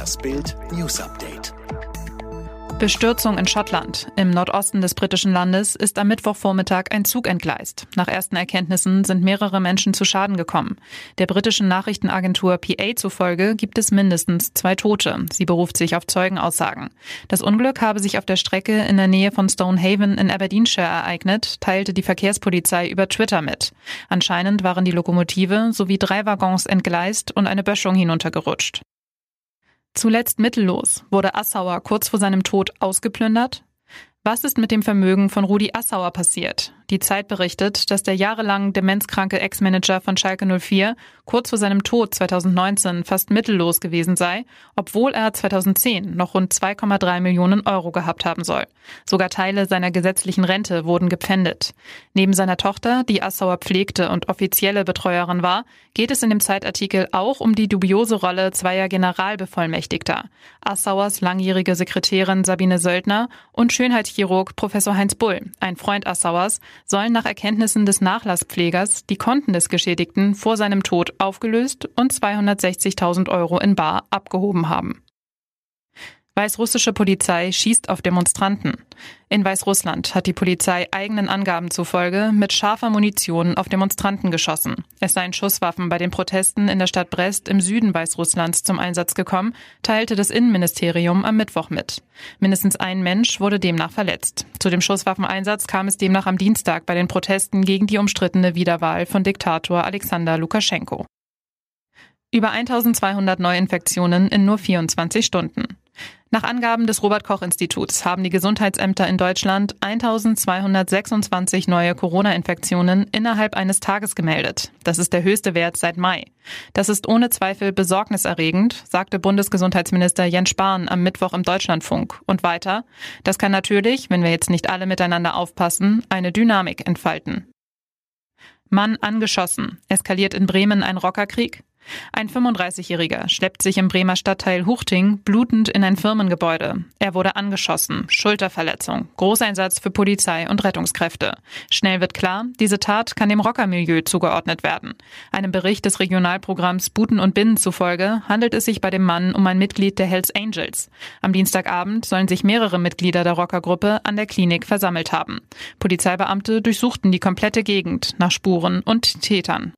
Das Bild News Update. Bestürzung in Schottland. Im Nordosten des britischen Landes ist am Mittwochvormittag ein Zug entgleist. Nach ersten Erkenntnissen sind mehrere Menschen zu Schaden gekommen. Der britischen Nachrichtenagentur PA zufolge gibt es mindestens zwei Tote. Sie beruft sich auf Zeugenaussagen. Das Unglück habe sich auf der Strecke in der Nähe von Stonehaven in Aberdeenshire ereignet, teilte die Verkehrspolizei über Twitter mit. Anscheinend waren die Lokomotive sowie drei Waggons entgleist und eine Böschung hinuntergerutscht. Zuletzt mittellos wurde Assauer kurz vor seinem Tod ausgeplündert. Was ist mit dem Vermögen von Rudi Assauer passiert? Die Zeit berichtet, dass der jahrelang demenzkranke Ex-Manager von Schalke 04 kurz vor seinem Tod 2019 fast mittellos gewesen sei, obwohl er 2010 noch rund 2,3 Millionen Euro gehabt haben soll. Sogar Teile seiner gesetzlichen Rente wurden gepfändet. Neben seiner Tochter, die Assauer pflegte und offizielle Betreuerin war, geht es in dem Zeitartikel auch um die dubiose Rolle zweier Generalbevollmächtigter. Assauers langjährige Sekretärin Sabine Söldner und Schönheitschirurg Professor Heinz Bull, ein Freund Assauers, sollen nach Erkenntnissen des Nachlasspflegers die Konten des Geschädigten vor seinem Tod aufgelöst und 260.000 Euro in Bar abgehoben haben. Weißrussische Polizei schießt auf Demonstranten. In Weißrussland hat die Polizei eigenen Angaben zufolge mit scharfer Munition auf Demonstranten geschossen. Es seien Schusswaffen bei den Protesten in der Stadt Brest im Süden Weißrusslands zum Einsatz gekommen, teilte das Innenministerium am Mittwoch mit. Mindestens ein Mensch wurde demnach verletzt. Zu dem Schusswaffeneinsatz kam es demnach am Dienstag bei den Protesten gegen die umstrittene Wiederwahl von Diktator Alexander Lukaschenko. Über 1200 Neuinfektionen in nur 24 Stunden. Nach Angaben des Robert Koch Instituts haben die Gesundheitsämter in Deutschland 1226 neue Corona-Infektionen innerhalb eines Tages gemeldet. Das ist der höchste Wert seit Mai. Das ist ohne Zweifel besorgniserregend, sagte Bundesgesundheitsminister Jens Spahn am Mittwoch im Deutschlandfunk. Und weiter, das kann natürlich, wenn wir jetzt nicht alle miteinander aufpassen, eine Dynamik entfalten. Mann angeschossen. Eskaliert in Bremen ein Rockerkrieg? Ein 35-Jähriger schleppt sich im Bremer Stadtteil Huchting blutend in ein Firmengebäude. Er wurde angeschossen, Schulterverletzung, Großeinsatz für Polizei und Rettungskräfte. Schnell wird klar, diese Tat kann dem Rockermilieu zugeordnet werden. Einem Bericht des Regionalprogramms Buten und Binnen zufolge handelt es sich bei dem Mann um ein Mitglied der Hells Angels. Am Dienstagabend sollen sich mehrere Mitglieder der Rockergruppe an der Klinik versammelt haben. Polizeibeamte durchsuchten die komplette Gegend nach Spuren und Tätern.